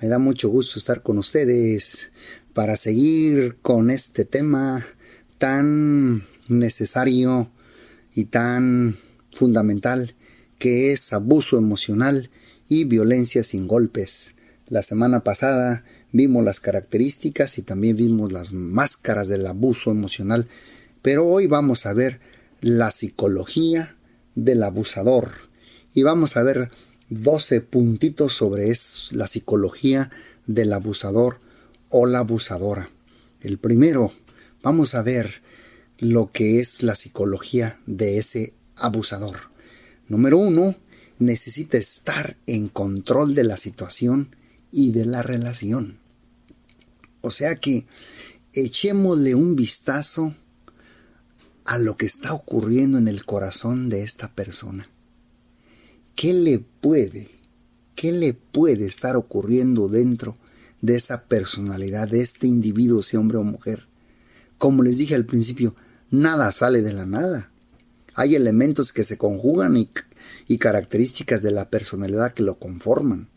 Me da mucho gusto estar con ustedes para seguir con este tema tan necesario y tan fundamental que es abuso emocional y violencia sin golpes. La semana pasada vimos las características y también vimos las máscaras del abuso emocional, pero hoy vamos a ver la psicología del abusador y vamos a ver 12 puntitos sobre la psicología del abusador o la abusadora. El primero, vamos a ver lo que es la psicología de ese abusador. Número uno, necesita estar en control de la situación y de la relación. O sea que echémosle un vistazo a lo que está ocurriendo en el corazón de esta persona. ¿Qué le puede, qué le puede estar ocurriendo dentro de esa personalidad, de este individuo, sea hombre o mujer? Como les dije al principio, nada sale de la nada. Hay elementos que se conjugan y, y características de la personalidad que lo conforman.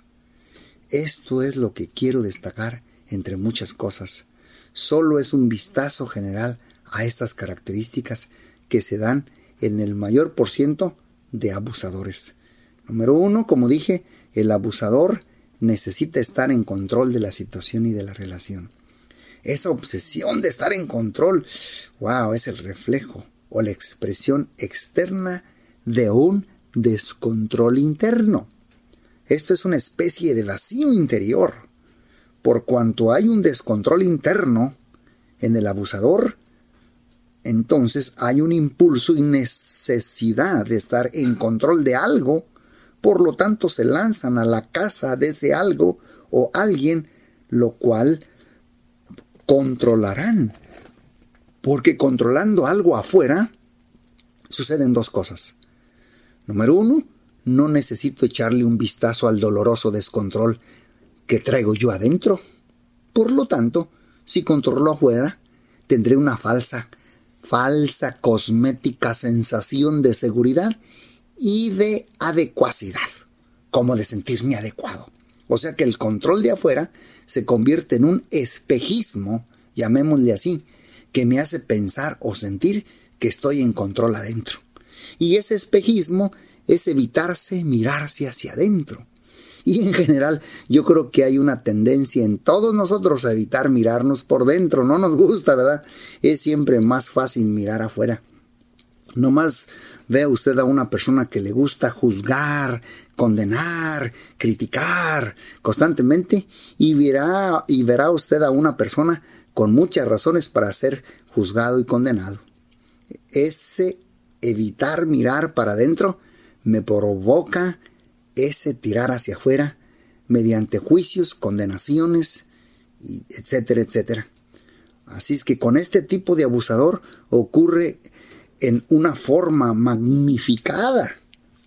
Esto es lo que quiero destacar entre muchas cosas. Solo es un vistazo general a estas características que se dan en el mayor por ciento de abusadores. Número uno, como dije, el abusador necesita estar en control de la situación y de la relación. Esa obsesión de estar en control, wow, es el reflejo o la expresión externa de un descontrol interno. Esto es una especie de vacío interior. Por cuanto hay un descontrol interno en el abusador, entonces hay un impulso y necesidad de estar en control de algo por lo tanto se lanzan a la casa de ese algo o alguien, lo cual controlarán. Porque controlando algo afuera, suceden dos cosas. Número uno, no necesito echarle un vistazo al doloroso descontrol que traigo yo adentro. Por lo tanto, si controlo afuera, tendré una falsa, falsa cosmética sensación de seguridad y de adecuacidad, como de sentirme adecuado. O sea que el control de afuera se convierte en un espejismo, llamémosle así, que me hace pensar o sentir que estoy en control adentro. Y ese espejismo es evitarse mirarse hacia adentro. Y en general yo creo que hay una tendencia en todos nosotros a evitar mirarnos por dentro. No nos gusta, ¿verdad? Es siempre más fácil mirar afuera. No más Vea usted a una persona que le gusta juzgar, condenar, criticar constantemente y verá, y verá usted a una persona con muchas razones para ser juzgado y condenado. Ese evitar mirar para adentro me provoca ese tirar hacia afuera mediante juicios, condenaciones, etcétera, etcétera. Así es que con este tipo de abusador ocurre en una forma magnificada,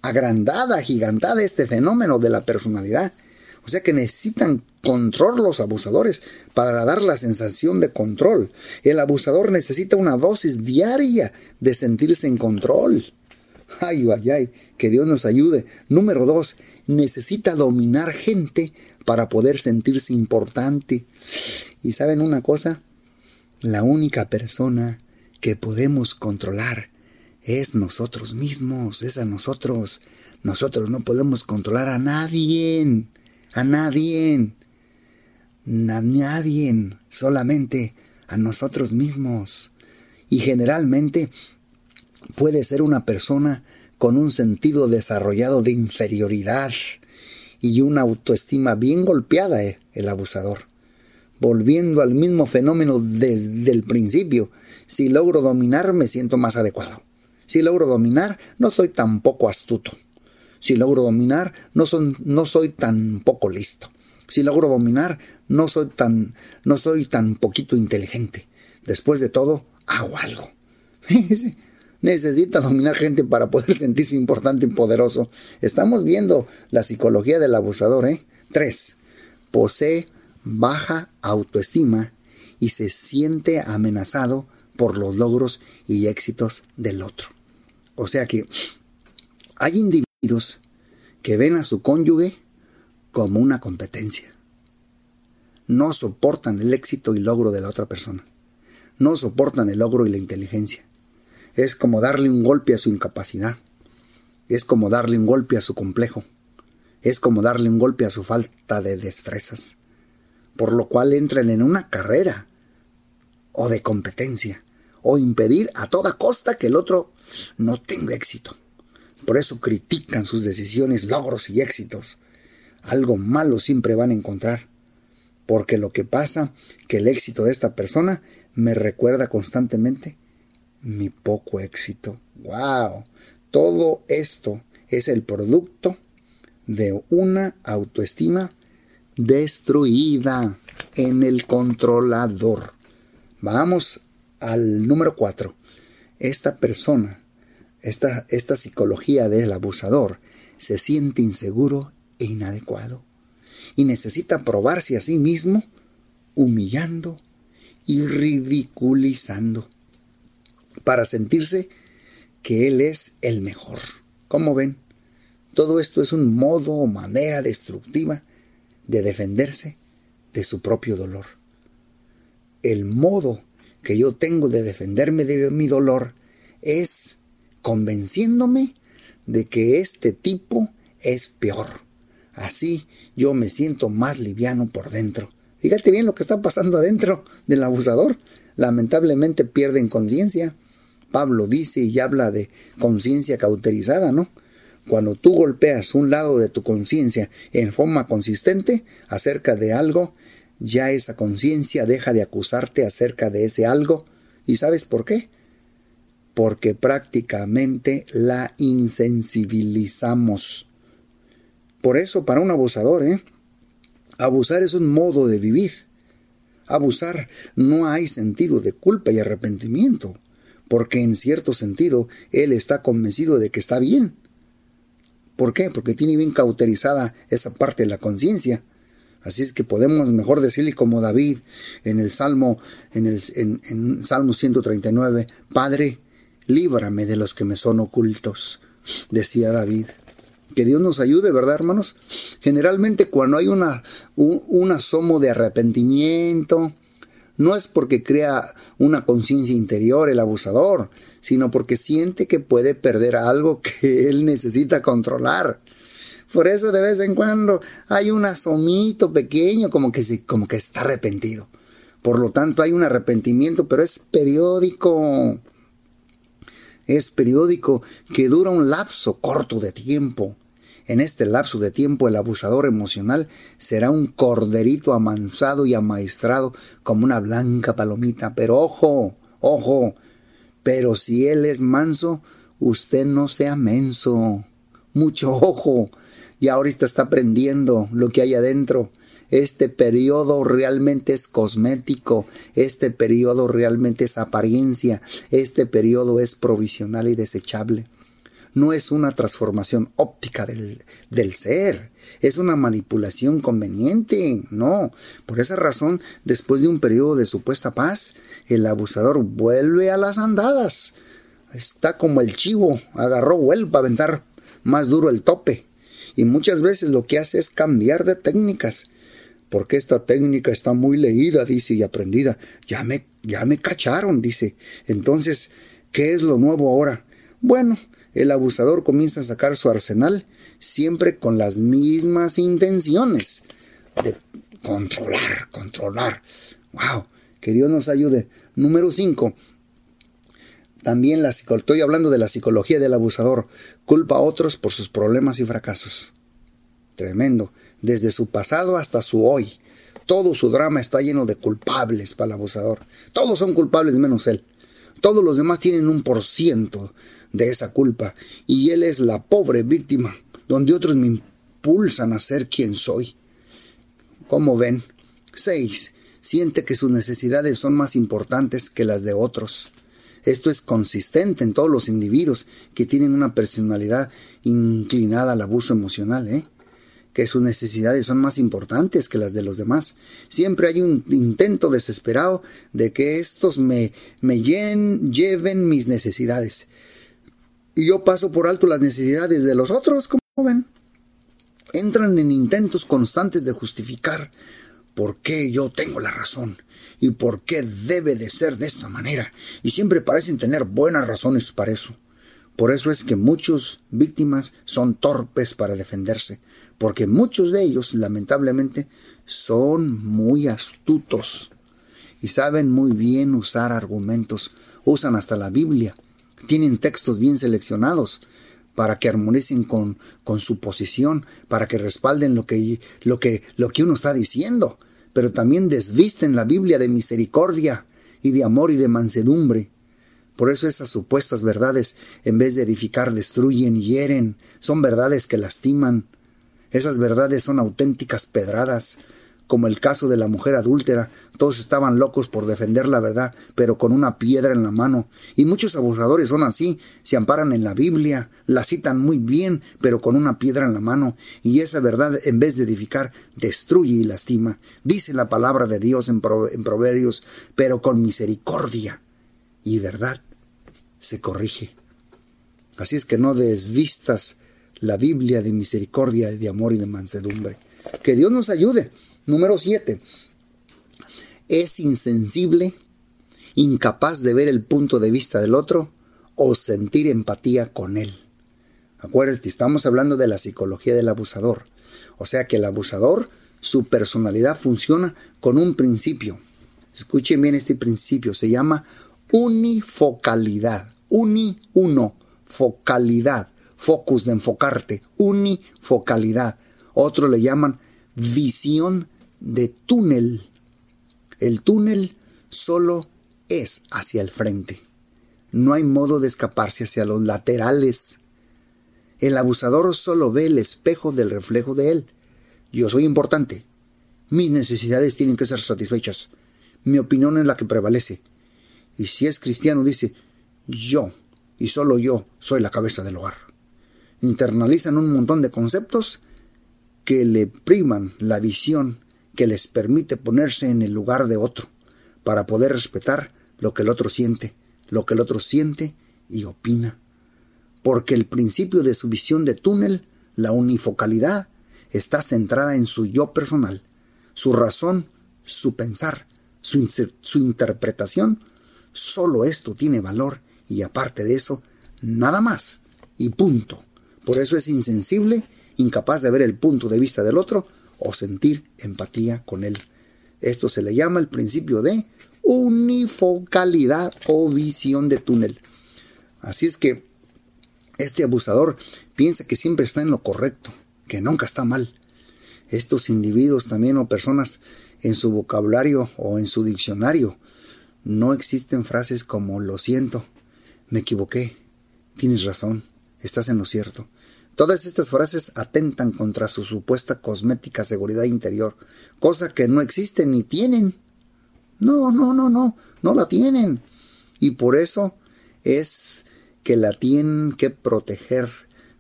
agrandada, gigantada este fenómeno de la personalidad. O sea que necesitan control los abusadores para dar la sensación de control. El abusador necesita una dosis diaria de sentirse en control. Ay, ay, ay, que Dios nos ayude. Número dos, necesita dominar gente para poder sentirse importante. Y saben una cosa, la única persona que podemos controlar es nosotros mismos, es a nosotros. Nosotros no podemos controlar a nadie, a nadie, a nadie, solamente a nosotros mismos. Y generalmente puede ser una persona con un sentido desarrollado de inferioridad y una autoestima bien golpeada, eh, el abusador. Volviendo al mismo fenómeno desde el principio, si logro dominar me siento más adecuado. Si logro dominar, no soy tan poco astuto. Si logro dominar, no, no soy tan poco listo. Si logro dominar, no soy tan, no soy tan poquito inteligente. Después de todo, hago algo. Necesita dominar gente para poder sentirse importante y poderoso. Estamos viendo la psicología del abusador, ¿eh? Tres. Posee baja autoestima y se siente amenazado por los logros y éxitos del otro. O sea que hay individuos que ven a su cónyuge como una competencia. no soportan el éxito y logro de la otra persona. No soportan el logro y la inteligencia. Es como darle un golpe a su incapacidad. Es como darle un golpe a su complejo. Es como darle un golpe a su falta de destrezas. Por lo cual entran en una carrera o de competencia o impedir a toda costa que el otro no tenga éxito. Por eso critican sus decisiones, logros y éxitos. Algo malo siempre van a encontrar. Porque lo que pasa, que el éxito de esta persona me recuerda constantemente mi poco éxito. ¡Wow! Todo esto es el producto de una autoestima destruida en el controlador. Vamos al número 4. Esta persona, esta, esta psicología del abusador, se siente inseguro e inadecuado y necesita probarse a sí mismo humillando y ridiculizando para sentirse que él es el mejor. ¿Cómo ven? Todo esto es un modo o manera destructiva de defenderse de su propio dolor. El modo que yo tengo de defenderme de mi dolor es convenciéndome de que este tipo es peor. Así yo me siento más liviano por dentro. Fíjate bien lo que está pasando adentro del abusador. Lamentablemente pierden conciencia. Pablo dice y habla de conciencia cauterizada, ¿no? Cuando tú golpeas un lado de tu conciencia en forma consistente acerca de algo, ya esa conciencia deja de acusarte acerca de ese algo. ¿Y sabes por qué? Porque prácticamente la insensibilizamos. Por eso, para un abusador, ¿eh? abusar es un modo de vivir. Abusar no hay sentido de culpa y arrepentimiento, porque en cierto sentido él está convencido de que está bien. ¿Por qué? Porque tiene bien cauterizada esa parte de la conciencia. Así es que podemos mejor decirle como David en el Salmo, en el en, Salmo 139, Padre, líbrame de los que me son ocultos, decía David. Que Dios nos ayude, ¿verdad, hermanos? Generalmente cuando hay una, un, asomo de arrepentimiento, no es porque crea una conciencia interior el abusador, sino porque siente que puede perder algo que él necesita controlar. Por eso de vez en cuando hay un asomito pequeño como que, como que está arrepentido. Por lo tanto hay un arrepentimiento, pero es periódico. Es periódico que dura un lapso corto de tiempo. En este lapso de tiempo el abusador emocional será un corderito amansado y amaestrado como una blanca palomita. Pero ojo, ojo, pero si él es manso, usted no sea menso. Mucho ojo, y ahorita está aprendiendo lo que hay adentro. Este periodo realmente es cosmético, este periodo realmente es apariencia, este periodo es provisional y desechable. No es una transformación óptica del, del ser, es una manipulación conveniente, no. Por esa razón, después de un periodo de supuesta paz, el abusador vuelve a las andadas. Está como el chivo, agarró vuelve a aventar más duro el tope y muchas veces lo que hace es cambiar de técnicas. Porque esta técnica está muy leída, dice, y aprendida. Ya me, ya me cacharon, dice. Entonces, ¿qué es lo nuevo ahora? Bueno, el abusador comienza a sacar su arsenal siempre con las mismas intenciones de controlar, controlar. ¡Wow! Que Dios nos ayude. Número 5. También la, estoy hablando de la psicología del abusador. Culpa a otros por sus problemas y fracasos. Tremendo. Desde su pasado hasta su hoy. Todo su drama está lleno de culpables para. Todos son culpables menos él. Todos los demás tienen un por ciento de esa culpa. Y él es la pobre víctima, donde otros me impulsan a ser quien soy. ¿Cómo ven? 6. Siente que sus necesidades son más importantes que las de otros. Esto es consistente en todos los individuos que tienen una personalidad inclinada al abuso emocional, ¿eh? que sus necesidades son más importantes que las de los demás. Siempre hay un intento desesperado de que estos me, me lleven mis necesidades. Y yo paso por alto las necesidades de los otros, como ven. Entran en intentos constantes de justificar por qué yo tengo la razón y por qué debe de ser de esta manera. Y siempre parecen tener buenas razones para eso. Por eso es que muchas víctimas son torpes para defenderse, porque muchos de ellos, lamentablemente, son muy astutos y saben muy bien usar argumentos, usan hasta la Biblia, tienen textos bien seleccionados para que armonicen con, con su posición, para que respalden lo que, lo, que, lo que uno está diciendo, pero también desvisten la Biblia de misericordia y de amor y de mansedumbre. Por eso esas supuestas verdades, en vez de edificar, destruyen, hieren, son verdades que lastiman. Esas verdades son auténticas pedradas, como el caso de la mujer adúltera, todos estaban locos por defender la verdad, pero con una piedra en la mano. Y muchos abusadores son así, se amparan en la Biblia, la citan muy bien, pero con una piedra en la mano. Y esa verdad, en vez de edificar, destruye y lastima. Dice la palabra de Dios en, Proverbios, pero con misericordia y verdad se corrige. Así es que no desvistas la Biblia de misericordia, de amor y de mansedumbre. Que Dios nos ayude. Número 7. Es insensible, incapaz de ver el punto de vista del otro o sentir empatía con él. Acuérdate, estamos hablando de la psicología del abusador. O sea que el abusador, su personalidad funciona con un principio. Escuchen bien este principio, se llama unifocalidad. Uni, uno, focalidad, focus de enfocarte, unifocalidad. Otro le llaman visión de túnel. El túnel solo es hacia el frente. No hay modo de escaparse hacia los laterales. El abusador solo ve el espejo del reflejo de él. Yo soy importante. Mis necesidades tienen que ser satisfechas. Mi opinión es la que prevalece. Y si es cristiano, dice, yo, y solo yo, soy la cabeza del hogar. Internalizan un montón de conceptos que le priman la visión que les permite ponerse en el lugar de otro, para poder respetar lo que el otro siente, lo que el otro siente y opina. Porque el principio de su visión de túnel, la unifocalidad, está centrada en su yo personal, su razón, su pensar, su, interpretación. Solo esto tiene valor y aparte de eso, nada más y punto. Por eso es insensible, incapaz de ver el punto de vista del otro, o sentir empatía con él. Esto se le llama el principio de unifocalidad o visión de túnel. Así es que este abusador piensa que siempre está en lo correcto, que nunca está mal. Estos individuos también o personas en su vocabulario o en su diccionario no existen frases como lo siento, me equivoqué, tienes razón, estás en lo cierto. Todas estas frases atentan contra su supuesta cosmética seguridad interior, cosa que no existe ni tienen. No, no, no, no, no la tienen. Y por eso es que la tienen que proteger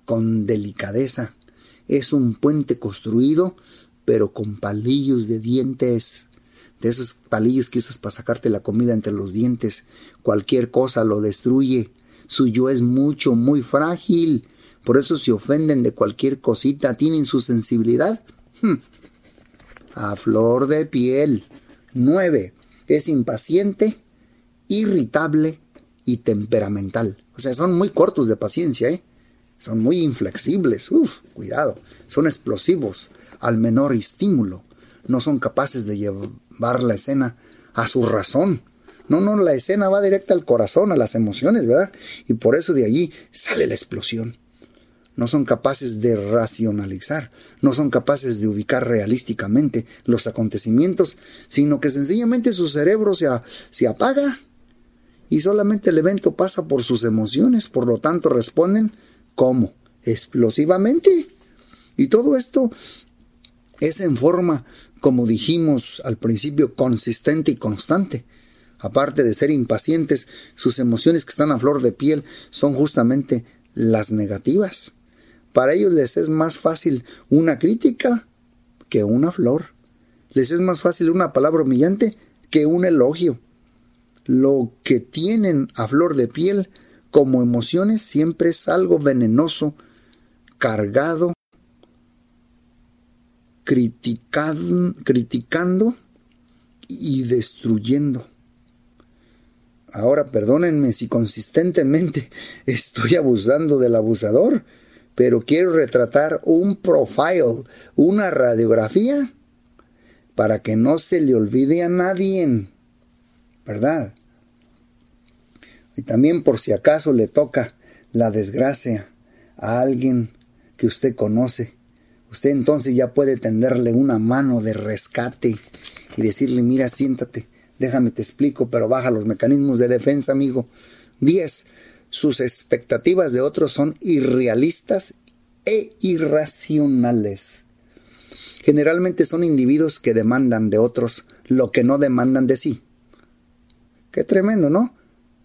con delicadeza. Es un puente construido, pero con palillos de dientes. De esos palillos que usas para sacarte la comida entre los dientes. Cualquier cosa lo destruye. Su yo es mucho, muy frágil por eso se ofenden de cualquier cosita, tienen su sensibilidad hmm. a flor de piel. 9. Es impaciente, irritable y temperamental. O sea, son muy cortos de paciencia, ¿eh? Son muy inflexibles. Uf, cuidado. Son explosivos al menor estímulo. No son capaces de llevar la escena a su razón. No, no, la escena va directa al corazón, a las emociones, ¿verdad? Y por eso de allí sale la explosión no son capaces de racionalizar, no son capaces de ubicar realísticamente los acontecimientos, sino que sencillamente su cerebro se, se apaga y solamente el evento pasa por sus emociones, por lo tanto responden como explosivamente. Y todo esto es en forma, como dijimos al principio, consistente y constante. Aparte de ser impacientes, sus emociones que están a flor de piel son justamente las negativas. Para ellos les es más fácil una crítica que una flor. Les es más fácil una palabra humillante que un elogio. Lo que tienen a flor de piel como emociones siempre es algo venenoso, cargado criticando y destruyendo. Ahora perdónenme si consistentemente estoy abusando del abusador, pero quiero retratar un profile, una radiografía, para que no se le olvide a nadie, ¿verdad? Y también por si acaso le toca la desgracia a alguien que usted conoce, usted entonces ya puede tenderle una mano de rescate y decirle, mira, siéntate, déjame te explico, pero baja los mecanismos de defensa, amigo. 10. Sus expectativas de otros son irrealistas e irracionales. Generalmente son individuos que demandan de otros lo que no demandan de sí. Qué tremendo, ¿no?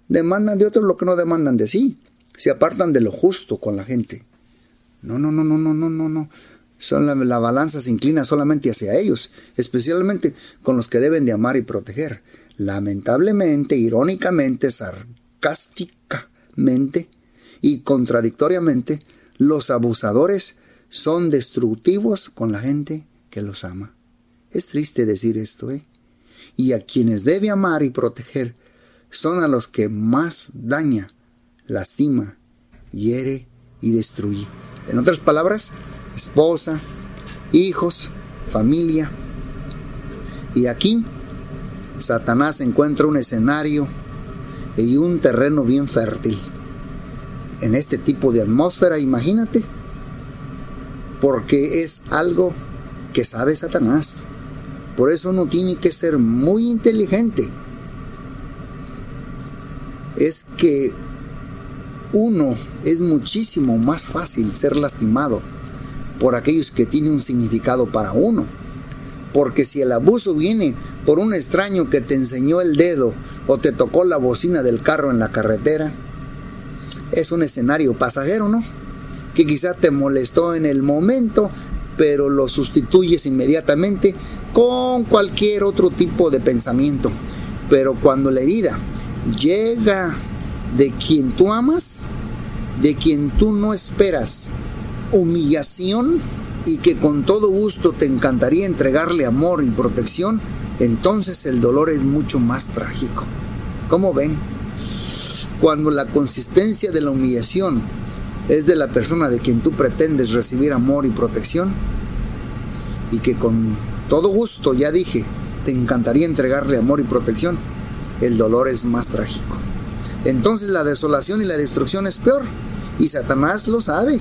Demandan de otros lo que no demandan de sí. Se apartan de lo justo con la gente. No, no, no, no, no, no, no, no. Son la, la, balanza se inclina solamente hacia ellos, especialmente con los que deben de amar y proteger. Lamentablemente, irónicamente, y contradictoriamente, los abusadores son destructivos con la gente que los ama. Es triste decir esto, ¿eh? Y a quienes debe amar y proteger son a los que más daña, lastima, hiere y destruye. En otras palabras, esposa, hijos, familia. Y aquí Satanás encuentra un escenario y un terreno bien fértil. En este tipo de atmósfera, imagínate, porque es algo que sabe Satanás. Por eso uno tiene que ser muy inteligente. Es que uno es muchísimo más fácil ser lastimado por aquellos que tienen un significado para uno. Porque si el abuso viene por un extraño que te enseñó el dedo o te tocó la bocina del carro en la carretera, es un escenario pasajero, ¿no? Que quizá te molestó en el momento, pero lo sustituyes inmediatamente con cualquier otro tipo de pensamiento. Pero cuando la herida llega de quien tú amas, de quien tú no esperas humillación y que con todo gusto te encantaría entregarle amor y protección, entonces el dolor es mucho más trágico. ¿Cómo ven? Cuando la consistencia de la humillación es de la persona de quien tú pretendes recibir amor y protección, y que con todo gusto, ya dije, te encantaría entregarle amor y protección, el dolor es más trágico. Entonces la desolación y la destrucción es peor, y Satanás lo sabe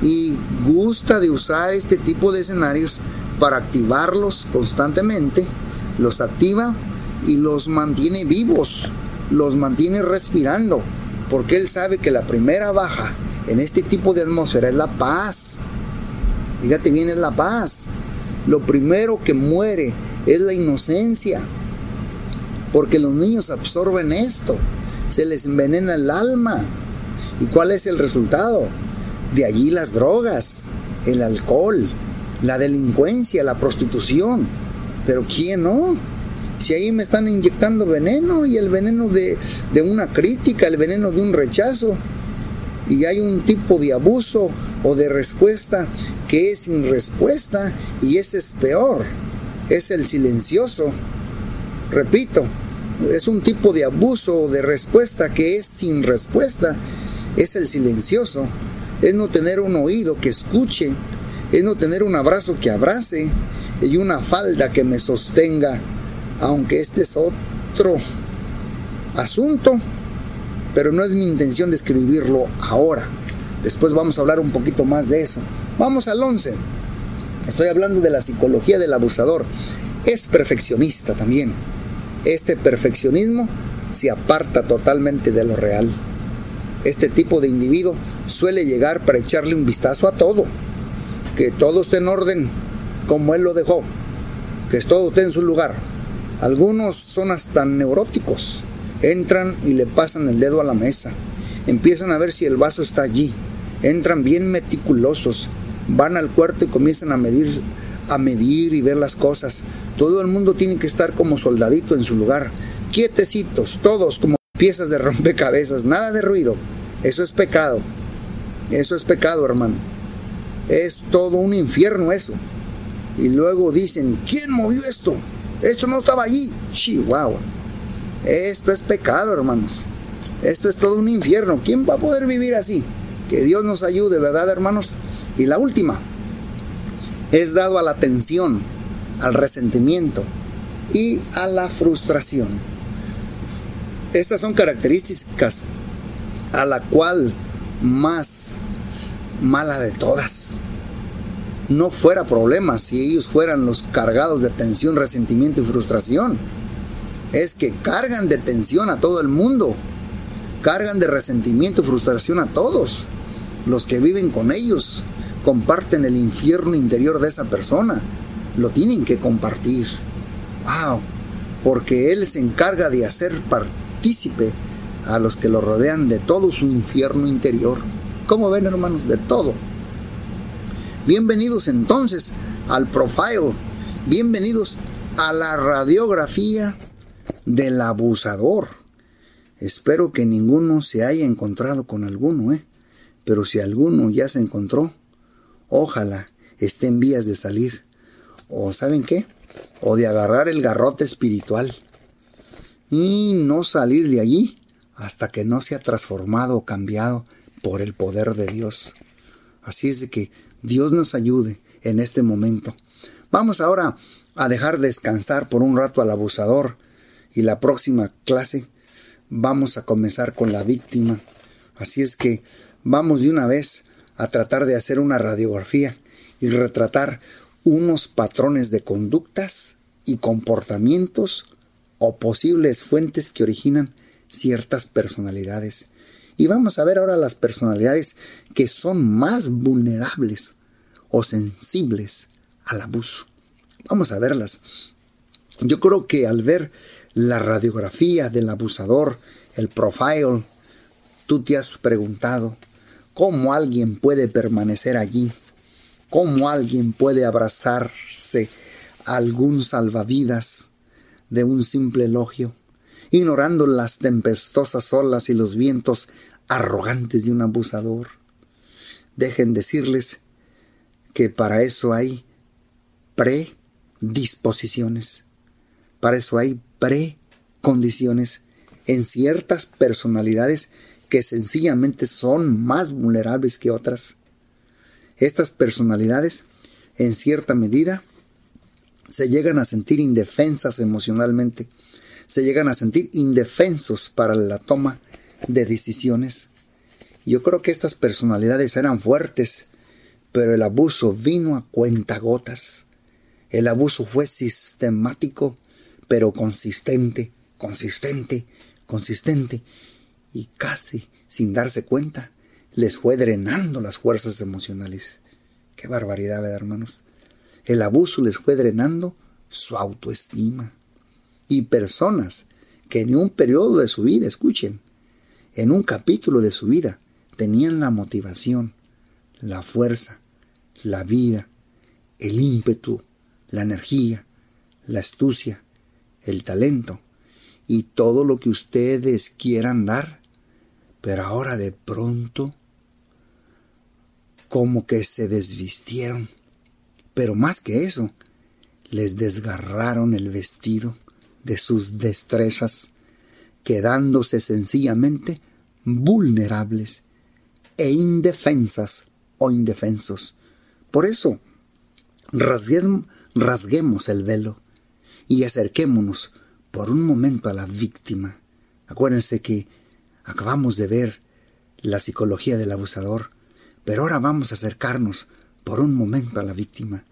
y gusta de usar este tipo de escenarios para activarlos constantemente, los activa y los mantiene vivos, los mantiene respirando, porque él sabe que la primera baja en este tipo de atmósfera es la paz. Fíjate bien, es la paz. Lo primero que muere es la inocencia, porque los niños absorben esto, se les envenena el alma. ¿Y cuál es el resultado? De allí las drogas, el alcohol, la delincuencia, la prostitución. Pero ¿quién no? Si ahí me están inyectando veneno y el veneno de, de una crítica, el veneno de un rechazo, y hay un tipo de abuso o de respuesta que es sin respuesta y ese es peor, es el silencioso. Repito, es un tipo de abuso o de respuesta que es sin respuesta, es el silencioso es no tener un oído que escuche, es no tener un abrazo que abrace y una falda que me sostenga, aunque este es otro asunto, pero no es mi intención describirlo ahora. Después vamos a hablar un poquito más de eso. Vamos al 11. Estoy hablando de la psicología del abusador. Es perfeccionista también. Este perfeccionismo se aparta totalmente de lo real. Este tipo de individuo suele llegar para echarle un vistazo a todo, que todo esté en orden como él lo dejó, que todo esté en su lugar. Algunos son hasta neuróticos, entran y le pasan el dedo a la mesa, empiezan a ver si el vaso está allí, entran bien meticulosos, van al cuarto y comienzan a medir a medir y ver las cosas. Todo el mundo tiene que estar como soldadito en su lugar, quietecitos, todos como piezas de rompecabezas, nada de ruido. Eso es pecado. Eso es pecado, hermano. Es todo un infierno eso. Y luego dicen, ¿quién movió esto? Esto no estaba allí. Chihuahua. Esto es pecado, hermanos. Esto es todo un infierno. ¿Quién va a poder vivir así? Que Dios nos ayude, ¿verdad, hermanos? Y la última, es dado a la tensión, al resentimiento y a la frustración. Estas son características a la cual más mala de todas. No fuera problema si ellos fueran los cargados de tensión, resentimiento y frustración. Es que cargan de tensión a todo el mundo. Cargan de resentimiento y frustración a todos. Los que viven con ellos comparten el infierno interior de esa persona. Lo tienen que compartir. ¡Wow! Porque Él se encarga de hacer partícipe a los que lo rodean de todo su infierno interior. ¿Cómo ven hermanos? De todo. Bienvenidos entonces al profile. Bienvenidos a la radiografía del abusador. Espero que ninguno se haya encontrado con alguno, ¿eh? Pero si alguno ya se encontró, ojalá esté en vías de salir. ¿O saben qué? O de agarrar el garrote espiritual. Y no salir de allí hasta que no sea transformado o cambiado por el poder de Dios. Así es de que Dios nos ayude en este momento. Vamos ahora a dejar descansar por un rato al abusador y la próxima clase vamos a comenzar con la víctima. Así es que vamos de una vez a tratar de hacer una radiografía y retratar unos patrones de conductas y comportamientos o posibles fuentes que originan ciertas personalidades. Y vamos a ver ahora las personalidades que son más vulnerables o sensibles al abuso. Vamos a verlas. Yo creo que al ver la radiografía del abusador, el profile, tú te has preguntado cómo alguien puede permanecer allí, cómo alguien puede abrazarse a algún salvavidas de un simple elogio ignorando las tempestuosas olas y los vientos arrogantes de un abusador. Dejen decirles que para eso hay predisposiciones, para eso hay precondiciones en ciertas personalidades que sencillamente son más vulnerables que otras. Estas personalidades, en cierta medida, se llegan a sentir indefensas emocionalmente se llegan a sentir indefensos para la toma de decisiones. Yo creo que estas personalidades eran fuertes, pero el abuso vino a cuentagotas. El abuso fue sistemático, pero consistente, consistente, consistente, y casi sin darse cuenta les fue drenando las fuerzas emocionales. Qué barbaridad, ¿verdad, hermanos? El abuso les fue drenando su autoestima y personas que en un periodo de su vida, escuchen, en un capítulo de su vida, tenían la motivación, la fuerza, la vida, el ímpetu, la energía, la astucia, el talento y todo lo que ustedes quieran dar, pero ahora de pronto como que se desvistieron, pero más que eso, les desgarraron el vestido, de sus destrezas, quedándose sencillamente vulnerables e indefensas o indefensos. Por eso, rasguemos el velo y acerquémonos por un momento a la víctima. Acuérdense que acabamos de ver la psicología del abusador, pero ahora vamos a acercarnos por un momento a la víctima.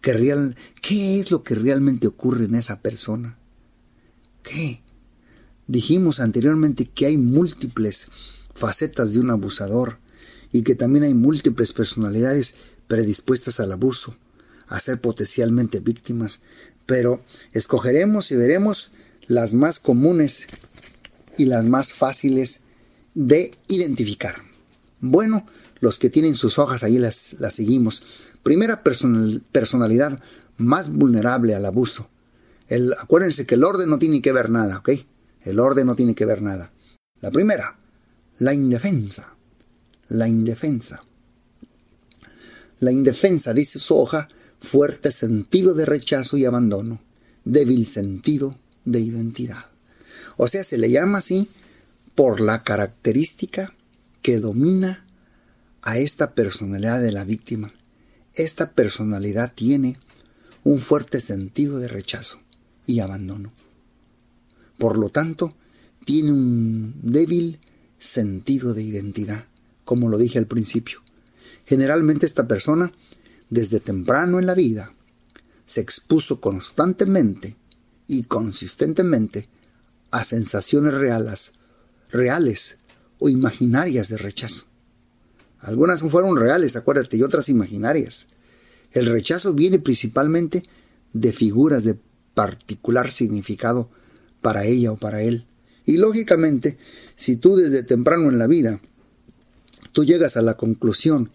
¿Qué, real, ¿Qué es lo que realmente ocurre en esa persona? qué? Dijimos anteriormente que hay múltiples facetas de un abusador y que también hay múltiples personalidades predispuestas al abuso, a ser potencialmente víctimas, pero escogeremos y veremos las más comunes y las más fáciles de identificar. Bueno, los que tienen sus hojas ahí las, las seguimos. Primera personalidad más vulnerable al abuso, acuérdense que el orden no tiene que ver nada, ¿ok? El orden no tiene que ver nada. La primera, la indefensa. La indefensa. La indefensa, dice su hoja, fuerte sentido de rechazo y abandono, débil sentido de identidad. O sea, se le llama así por la característica que domina a esta personalidad de la víctima. Esta personalidad tiene un fuerte sentido de rechazo y abandono. Por lo tanto, tiene un débil sentido de identidad, como lo dije al principio. Generalmente esta persona, desde temprano en la vida, se expuso constantemente y consistentemente a sensaciones reales, reales o imaginarias de rechazo. Algunas fueron reales, acuérdate, y otras imaginarias. El rechazo viene principalmente de figuras de particular significado para ella o para él. Y lógicamente, si tú desde temprano en la vida, tú llegas a la conclusión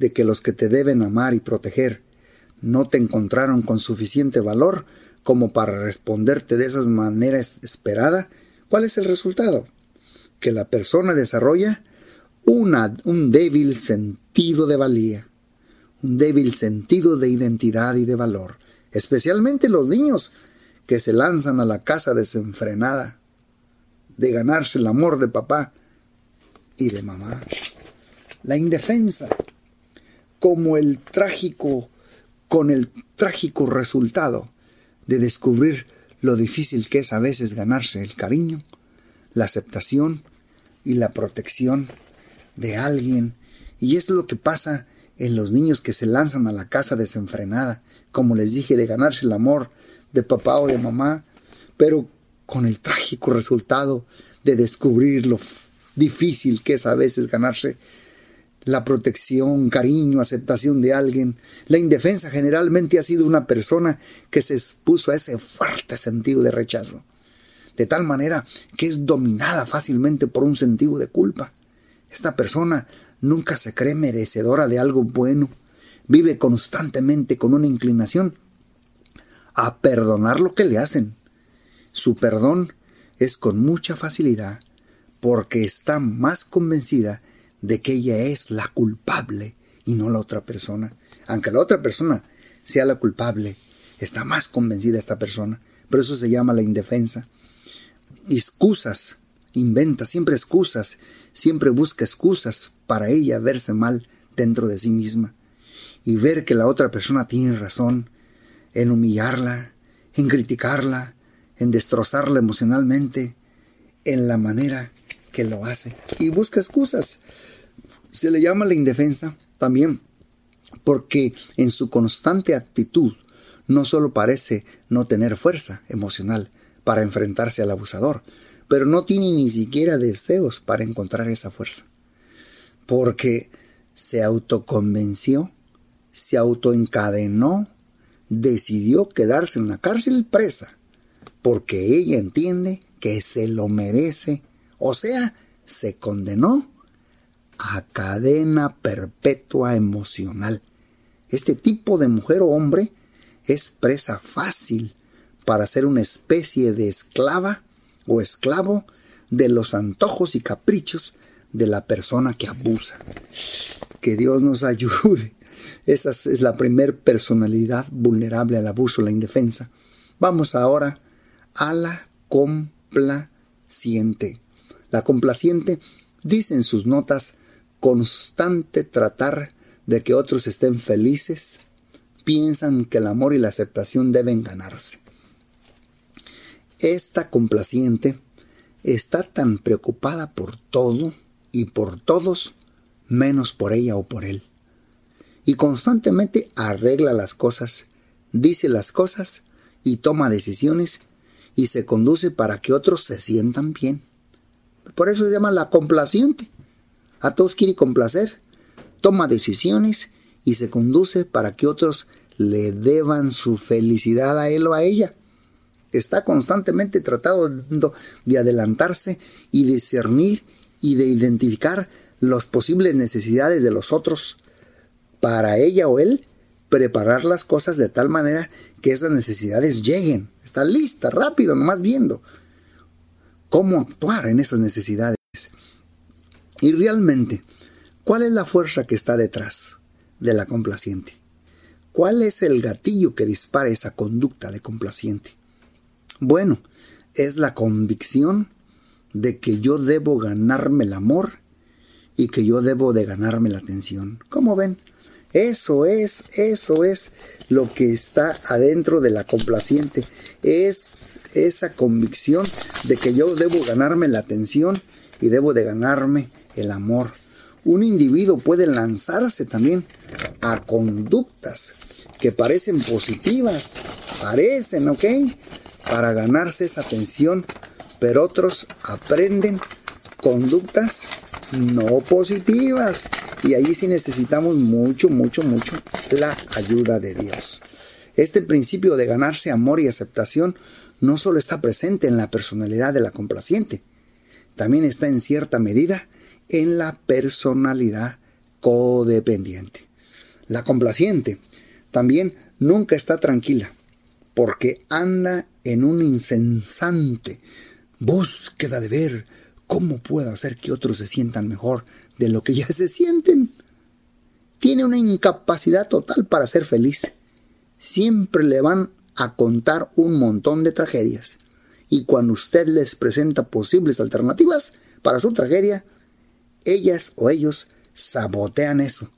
de que los que te deben amar y proteger no te encontraron con suficiente valor como para responderte de esa manera esperada, ¿cuál es el resultado? Que la persona desarrolla una, un débil sentido de valía, un débil sentido de identidad y de valor, especialmente los niños que se lanzan a la casa desenfrenada de ganarse el amor de papá y de mamá. La indefensa, como el trágico, con el trágico resultado de descubrir lo difícil que es a veces ganarse el cariño, la aceptación y la protección de alguien. Y es lo que pasa en los niños que se lanzan a la casa desenfrenada, como les dije, de ganarse el amor de papá o de mamá, pero con el trágico resultado de descubrir lo difícil que es a veces ganarse la protección, cariño, aceptación de alguien. La indefensa generalmente ha sido una persona que se expuso a ese fuerte sentido de rechazo, de tal manera que es dominada fácilmente por un sentido de culpa. Esta persona nunca se cree merecedora de algo bueno, vive constantemente con una inclinación a perdonar lo que le hacen. Su perdón es con mucha facilidad porque está más convencida de que ella es la culpable y no la otra persona. Aunque la otra persona sea la culpable, está más convencida esta persona. Pero eso se llama la indefensa. Excusas, inventa siempre excusas, siempre busca excusas para ella verse mal dentro de sí misma y ver que la otra persona tiene razón en humillarla, en criticarla, en destrozarla emocionalmente, en la manera que lo hace. Y busca excusas. Se le llama la indefensa también porque en su constante actitud no solo parece no tener fuerza emocional para enfrentarse al abusador, pero no tiene ni siquiera deseos para encontrar esa fuerza. Porque se autoconvenció, se autoencadenó, decidió quedarse en la cárcel presa, porque ella entiende que se lo merece, o sea, se condenó a cadena perpetua emocional. Este tipo de mujer o hombre es presa fácil para ser una especie de esclava o esclavo de los antojos y caprichos de la persona que abusa. Que Dios nos ayude. Esa es la primer personalidad vulnerable al abuso, la indefensa. Vamos ahora a la complaciente. La complaciente dice en sus notas constante tratar de que otros estén felices, piensan que el amor y la aceptación deben ganarse. Esta complaciente está tan preocupada por todo y por todos menos por ella o por él. Y constantemente arregla las cosas, dice las cosas y toma decisiones y se conduce para que otros se sientan bien. Por eso se llama la complaciente a todos quiere complacer, toma decisiones y se conduce para que otros le deban su felicidad a él o a ella. Está constantemente tratando de adelantarse y discernir y de identificar las posibles necesidades de los otros para ella o él preparar las cosas de tal manera que esas necesidades lleguen. Está lista, rápido, nomás viendo cómo actuar en esas necesidades. Y realmente, ¿cuál es la fuerza que está detrás de la complaciente? ¿Cuál es el gatillo que dispara esa conducta de complaciente? Bueno, es la convicción de que yo debo ganarme el amor y que yo debo de ganarme la atención. ¿Cómo ven? Eso es, eso es lo que está adentro de la complaciente. Es esa convicción de que yo debo ganarme la atención y debo de ganarme el amor. Un individuo puede lanzarse también a conductas que parecen positivas, parecen, ¿ok? Para ganarse esa atención, pero otros aprenden conductas no positivas. Y ahí sí necesitamos mucho, mucho, mucho la ayuda de Dios. Este principio de ganarse amor y aceptación no solo está presente en la personalidad de la complaciente, también está en cierta medida en la personalidad codependiente. La complaciente también nunca está tranquila porque anda en un incensante búsqueda de ver ¿Cómo puedo hacer que otros se sientan mejor de lo que ya se sienten? Tiene una incapacidad total para ser feliz. Siempre le van a contar un montón de tragedias. Y cuando usted les presenta posibles alternativas para su tragedia, ellas o ellos sabotean eso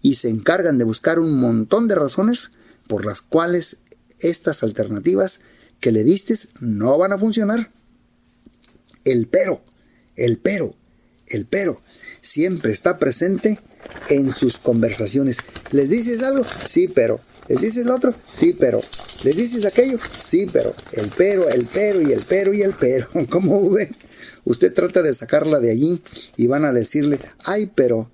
y se encargan de buscar un montón de razones por las cuales estas alternativas que le diste no van a funcionar. El pero el pero, el pero, siempre está presente en sus conversaciones. ¿Les dices algo? Sí, pero. ¿Les dices lo otro? Sí, pero. ¿Les dices aquello? Sí, pero. El pero, el pero y el pero y el pero. ¿Cómo ve? Usted trata de sacarla de allí y van a decirle, ay, pero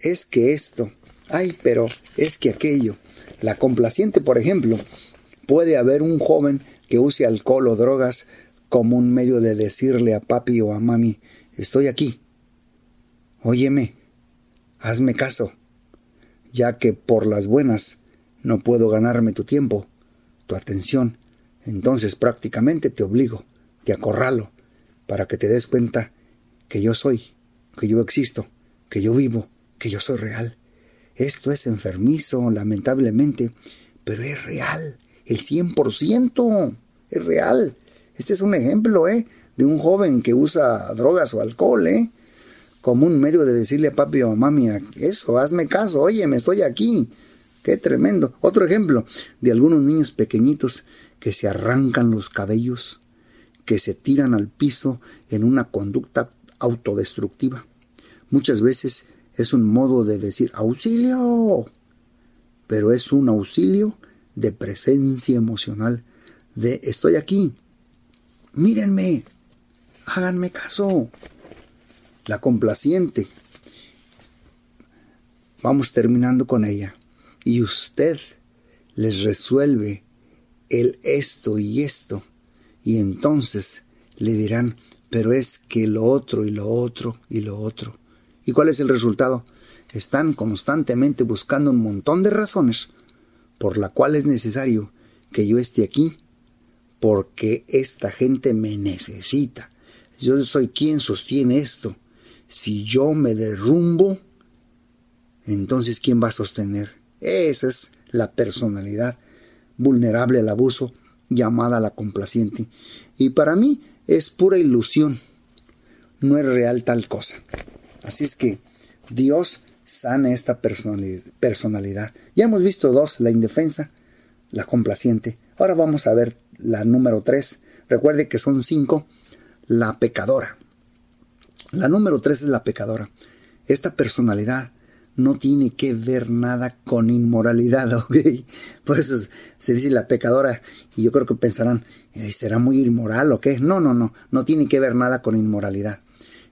es que esto, ay, pero es que aquello. La complaciente, por ejemplo, puede haber un joven que use alcohol o drogas como un medio de decirle a papi o a mami, estoy aquí. Óyeme, hazme caso, ya que por las buenas no puedo ganarme tu tiempo, tu atención, entonces prácticamente te obligo, te acorralo, para que te des cuenta que yo soy, que yo existo, que yo vivo, que yo soy real. Esto es enfermizo, lamentablemente, pero es real, el 100%, es real. Este es un ejemplo, ¿eh? De un joven que usa drogas o alcohol, ¿eh? Como un medio de decirle a papi o a mami, eso, hazme caso, oye, me estoy aquí. Qué tremendo. Otro ejemplo de algunos niños pequeñitos que se arrancan los cabellos, que se tiran al piso en una conducta autodestructiva. Muchas veces es un modo de decir auxilio, pero es un auxilio de presencia emocional, de estoy aquí, mírenme, háganme caso. La complaciente. Vamos terminando con ella. Y usted les resuelve el esto y esto. Y entonces le dirán, pero es que lo otro y lo otro y lo otro. ¿Y cuál es el resultado? Están constantemente buscando un montón de razones por la cual es necesario que yo esté aquí porque esta gente me necesita. Yo soy quien sostiene esto. Si yo me derrumbo, entonces ¿quién va a sostener? Esa es la personalidad vulnerable al abuso llamada la complaciente. Y para mí es pura ilusión. No es real tal cosa. Así es que Dios sana esta personalidad. Ya hemos visto dos, la indefensa, la complaciente. Ahora vamos a ver la número tres. Recuerde que son cinco. La pecadora. La número tres es la pecadora. Esta personalidad no tiene que ver nada con inmoralidad, ¿ok? Por eso se dice la pecadora y yo creo que pensarán, ¿será muy inmoral o qué? No, no, no, no tiene que ver nada con inmoralidad,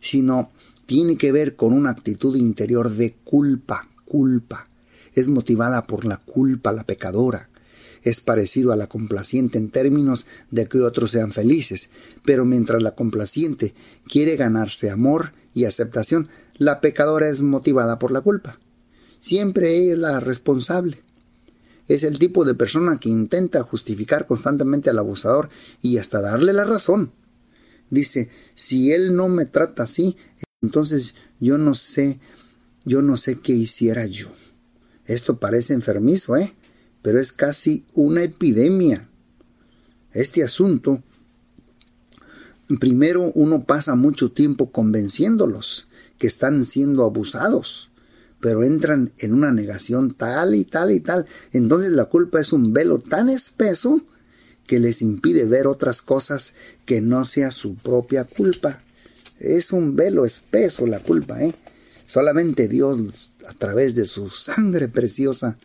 sino tiene que ver con una actitud interior de culpa, culpa. Es motivada por la culpa, la pecadora es parecido a la complaciente en términos de que otros sean felices, pero mientras la complaciente quiere ganarse amor y aceptación, la pecadora es motivada por la culpa. Siempre es la responsable. Es el tipo de persona que intenta justificar constantemente al abusador y hasta darle la razón. Dice, si él no me trata así, entonces yo no sé, yo no sé qué hiciera yo. Esto parece enfermizo, ¿eh? Pero es casi una epidemia. Este asunto, primero uno pasa mucho tiempo convenciéndolos que están siendo abusados, pero entran en una negación tal y tal y tal. Entonces la culpa es un velo tan espeso que les impide ver otras cosas que no sea su propia culpa. Es un velo espeso la culpa, ¿eh? Solamente Dios, a través de su sangre preciosa,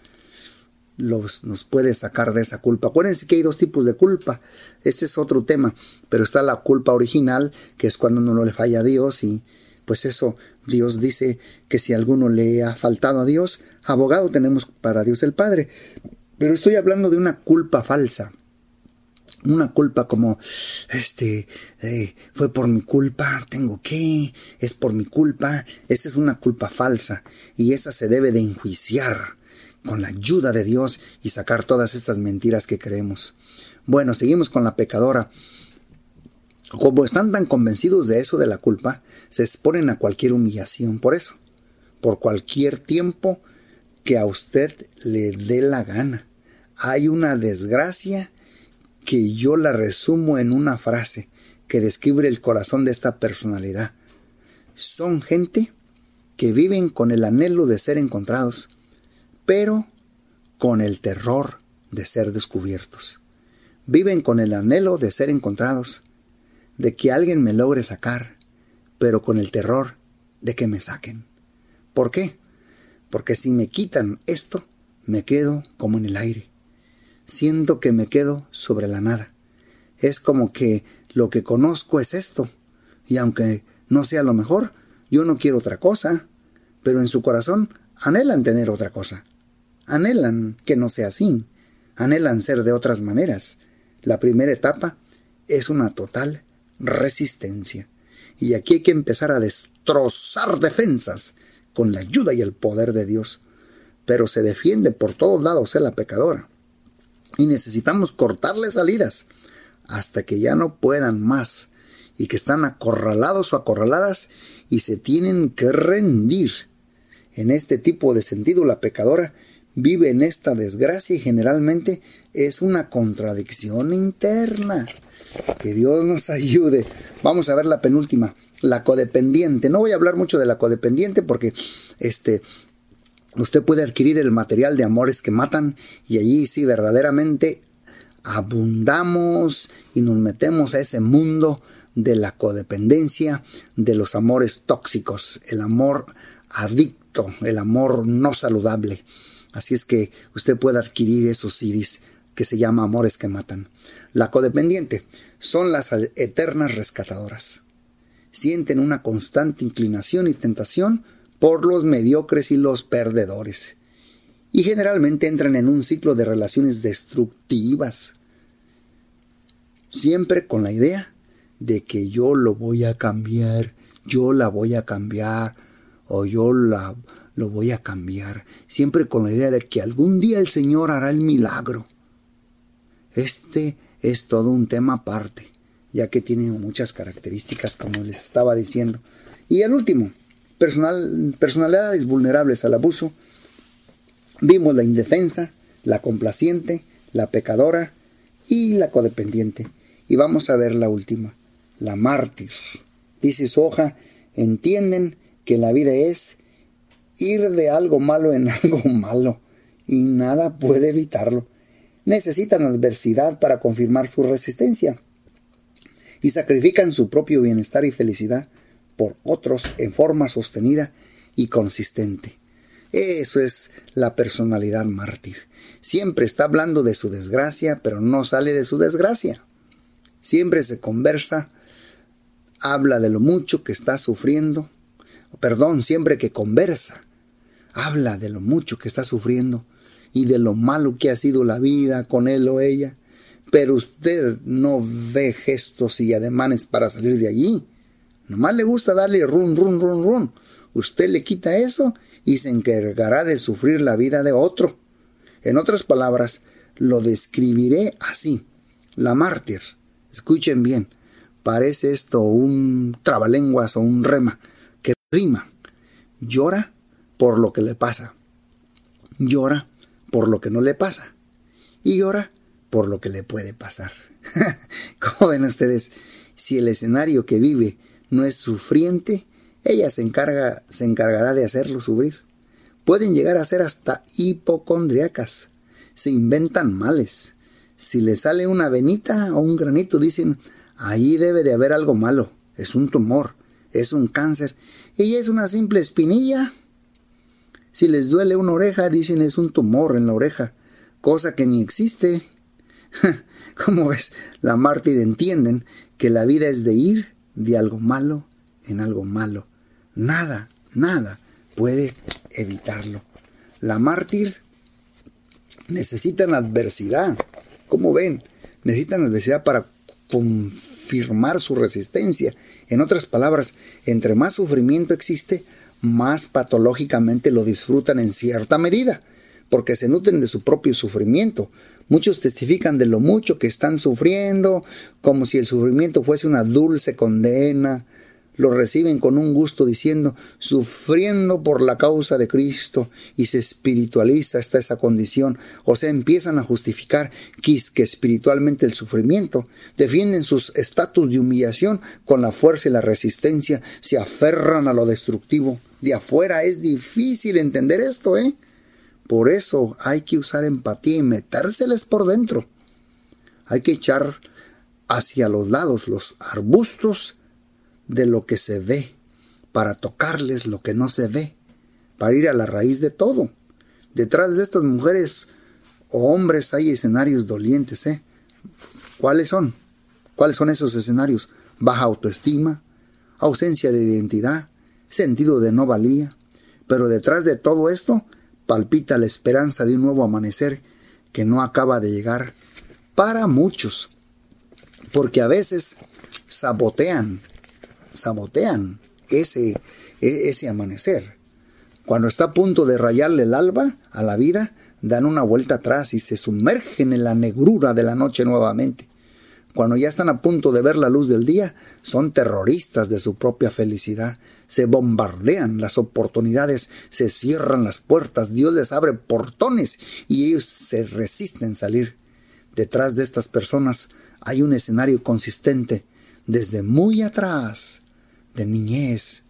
nos puede sacar de esa culpa. Acuérdense que hay dos tipos de culpa. Este es otro tema. Pero está la culpa original, que es cuando uno no le falla a Dios y pues eso, Dios dice que si alguno le ha faltado a Dios, abogado tenemos para Dios el Padre. Pero estoy hablando de una culpa falsa una culpa como este eh, fue por mi culpa tengo que es por mi culpa esa es una culpa falsa y esa se debe de enjuiciar con la ayuda de Dios y sacar todas estas mentiras que creemos. Bueno seguimos con la pecadora. Como están tan convencidos de eso de la culpa se exponen a cualquier humillación por eso por cualquier tiempo que a usted le dé la gana. Hay una desgracia que yo la resumo en una frase que describe el corazón de esta personalidad. Son gente que viven con el anhelo de ser encontrados, pero con el terror de ser descubiertos. Viven con el anhelo de ser encontrados, de que alguien me logre sacar, pero con el terror de que me saquen. ¿Por qué? Porque si me quitan esto, me quedo como en el aire siento que me quedo sobre la nada. Es como que lo que conozco es esto, y aunque no sea lo mejor, yo no quiero otra cosa, pero en su corazón anhelan tener otra cosa. Anhelan que no sea así, anhelan ser de otras maneras. La primera etapa es una total resistencia. Y aquí hay que empezar a destrozar defensas con la ayuda y el poder de Dios. Pero se defiende por todos lados es la pecadora y necesitamos cortarle salidas hasta que ya no puedan más y que están acorralados o acorraladas y se tienen que rendir. En este tipo de sentido la pecadora vive en esta desgracia y generalmente es una contradicción interna. Que Dios nos ayude. Vamos a ver la penúltima, la codependiente. No voy a hablar mucho de la codependiente porque este usted puede adquirir el material de Amores que Matan y allí sí verdaderamente abundamos y nos metemos a ese mundo de la codependencia, de los amores tóxicos, el amor adicto, el amor no saludable. Así es que usted puede adquirir esos CDs que se llama Amores que Matan. La codependiente son las eternas rescatadoras. Sienten una constante inclinación y tentación por los mediocres y los perdedores, y generalmente entran en un ciclo de relaciones destructivas, siempre con la idea de que yo lo voy a cambiar, yo la voy a cambiar, o yo la, lo voy a cambiar, siempre con la idea de que algún día el Señor hará el milagro. Este es todo un tema aparte, ya que tiene muchas características, como les estaba diciendo. Y el último, personal, personalidades vulnerables al abuso, vimos la indefensa, la complaciente, la pecadora y la codependiente. Y vamos a ver la última, la mártir. Dice su hoja, entienden que la vida es ir de algo malo en algo malo y nada puede evitarlo. Necesitan adversidad para confirmar su resistencia y sacrifican su propio bienestar y felicidad por otros en forma sostenida y consistente. Eso es la personalidad mártir. Siempre está hablando de su desgracia, pero no sale de su desgracia. Siempre se conversa, habla de lo mucho que está sufriendo. Perdón, siempre que conversa, habla de lo mucho que está sufriendo y de lo malo que ha sido la vida con él o ella. Pero usted no ve gestos y ademanes para salir de allí. Nomás le gusta darle run, run, run, run. Usted le quita eso y se encargará de sufrir la vida de otro. En otras palabras, lo describiré así. La mártir. Escuchen bien. Parece esto un trabalenguas o un rema rima. Llora por lo que le pasa. Llora por lo que no le pasa. y llora por lo que le puede pasar. ¿Cómo ven ustedes? Si el escenario que vive no es sufriente, ella se, encarga, se encargará de hacerlo sufrir. Pueden llegar a ser hasta hipocondriacas. Se inventan males. Si le sale una venita o un granito, dicen, ahí debe de haber algo malo. Es un tumor, es un cáncer. Ella es una simple espinilla. Si les duele una oreja, dicen es un tumor en la oreja, cosa que ni existe. Como ves, la mártir entienden que la vida es de ir de algo malo en algo malo. Nada, nada puede evitarlo. La mártir necesitan adversidad. Como ven, necesitan adversidad para confirmar su resistencia. En otras palabras, entre más sufrimiento existe, más patológicamente lo disfrutan en cierta medida, porque se nutren de su propio sufrimiento. Muchos testifican de lo mucho que están sufriendo, como si el sufrimiento fuese una dulce condena, lo reciben con un gusto diciendo, sufriendo por la causa de Cristo, y se espiritualiza hasta esa condición, o sea, empiezan a justificar que espiritualmente el sufrimiento, defienden sus estatus de humillación con la fuerza y la resistencia, se aferran a lo destructivo. De afuera es difícil entender esto, ¿eh? Por eso hay que usar empatía y metérseles por dentro. Hay que echar hacia los lados los arbustos de lo que se ve, para tocarles lo que no se ve, para ir a la raíz de todo. Detrás de estas mujeres o hombres hay escenarios dolientes, ¿eh? ¿Cuáles son? ¿Cuáles son esos escenarios? Baja autoestima, ausencia de identidad, sentido de no valía. Pero detrás de todo esto palpita la esperanza de un nuevo amanecer que no acaba de llegar para muchos, porque a veces sabotean sabotean ese, e, ese amanecer. Cuando está a punto de rayarle el alba a la vida, dan una vuelta atrás y se sumergen en la negrura de la noche nuevamente. Cuando ya están a punto de ver la luz del día, son terroristas de su propia felicidad. Se bombardean las oportunidades, se cierran las puertas, Dios les abre portones y ellos se resisten a salir. Detrás de estas personas hay un escenario consistente desde muy atrás, de niñez,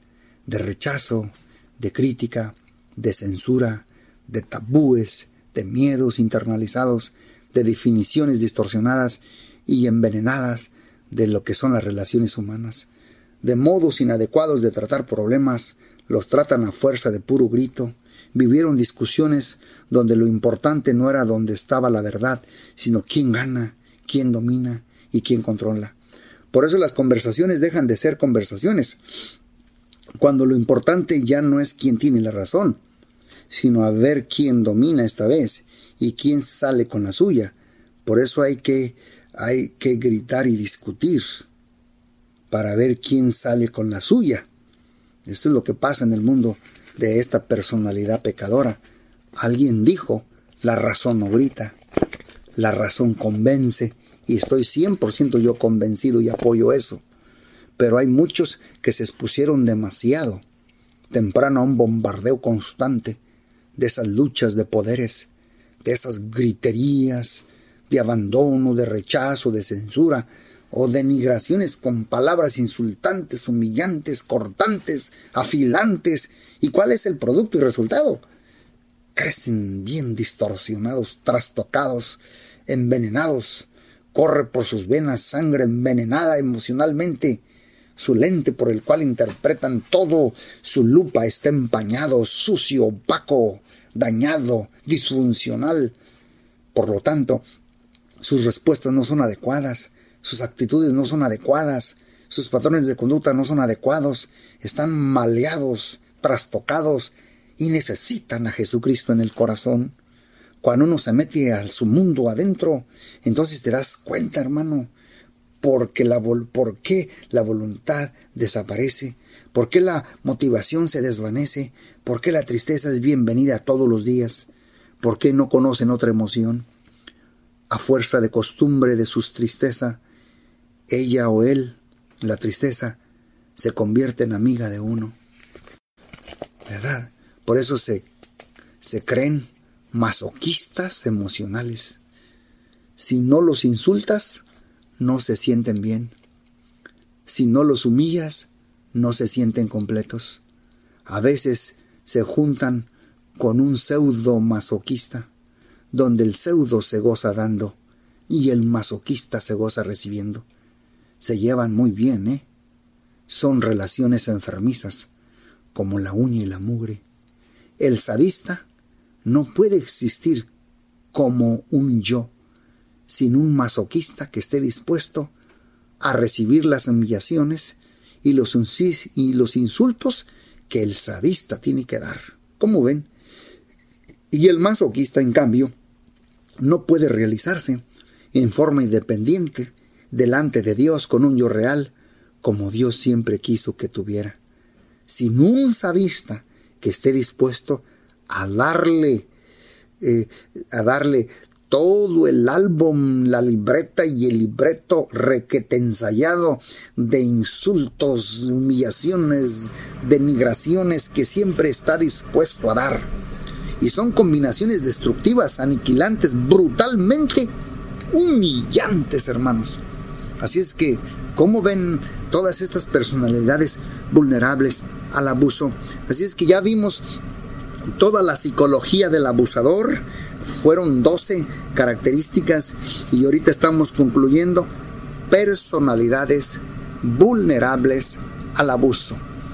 de rechazo, de crítica, de censura, de tabúes, de miedos internalizados, de definiciones distorsionadas y envenenadas de lo que son las relaciones humanas, de modos inadecuados de tratar problemas, los tratan a fuerza de puro grito, vivieron discusiones donde lo importante no era dónde estaba la verdad, sino quién gana, quién domina y quién controla. Por eso las conversaciones dejan de ser conversaciones, cuando lo importante ya no es quién tiene la razón, sino a ver quién domina esta vez y quién sale con la suya. Por eso hay que, hay que gritar y discutir para ver quién sale con la suya. Esto es lo que pasa en el mundo de esta personalidad pecadora. Alguien dijo, la razón no grita, la razón convence y estoy 100% yo convencido y apoyo eso. Pero hay muchos que se expusieron demasiado temprano a un bombardeo constante de esas luchas de poderes, de esas griterías, de abandono, de rechazo, de censura o denigraciones con palabras insultantes, humillantes, cortantes, afilantes. ¿Y cuál es el producto y resultado? Crecen bien distorsionados, trastocados, envenenados, Corre por sus venas sangre envenenada emocionalmente. Su lente por el cual interpretan todo, su lupa está empañado, sucio, opaco, dañado, disfuncional. Por lo tanto, sus respuestas no son adecuadas, sus actitudes no son adecuadas, sus patrones de conducta no son adecuados, están maleados, trastocados y necesitan a Jesucristo en el corazón. Cuando uno se mete a su mundo adentro, entonces te das cuenta, hermano, porque la por qué la voluntad desaparece, por qué la motivación se desvanece, por qué la tristeza es bienvenida todos los días, por qué no conocen otra emoción. A fuerza de costumbre de sus tristeza, ella o él, la tristeza, se convierte en amiga de uno. ¿Verdad? Por eso se, se creen masoquistas emocionales. Si no los insultas, no se sienten bien. Si no los humillas, no se sienten completos. A veces se juntan con un pseudo masoquista, donde el pseudo se goza dando y el masoquista se goza recibiendo. Se llevan muy bien, ¿eh? Son relaciones enfermizas, como la uña y la mugre. El sadista no puede existir como un yo, sin un masoquista que esté dispuesto a recibir las humillaciones y los, y los insultos que el sadista tiene que dar. ¿Cómo ven? Y el masoquista, en cambio, no puede realizarse en forma independiente delante de Dios con un yo real, como Dios siempre quiso que tuviera, sin un sadista que esté dispuesto a darle, eh, a darle todo el álbum, la libreta y el libreto requete ensayado de insultos, humillaciones, denigraciones que siempre está dispuesto a dar. Y son combinaciones destructivas, aniquilantes, brutalmente humillantes, hermanos. Así es que, ¿cómo ven todas estas personalidades vulnerables al abuso? Así es que ya vimos toda la psicología del abusador, fueron 12 características y ahorita estamos concluyendo personalidades vulnerables al abuso.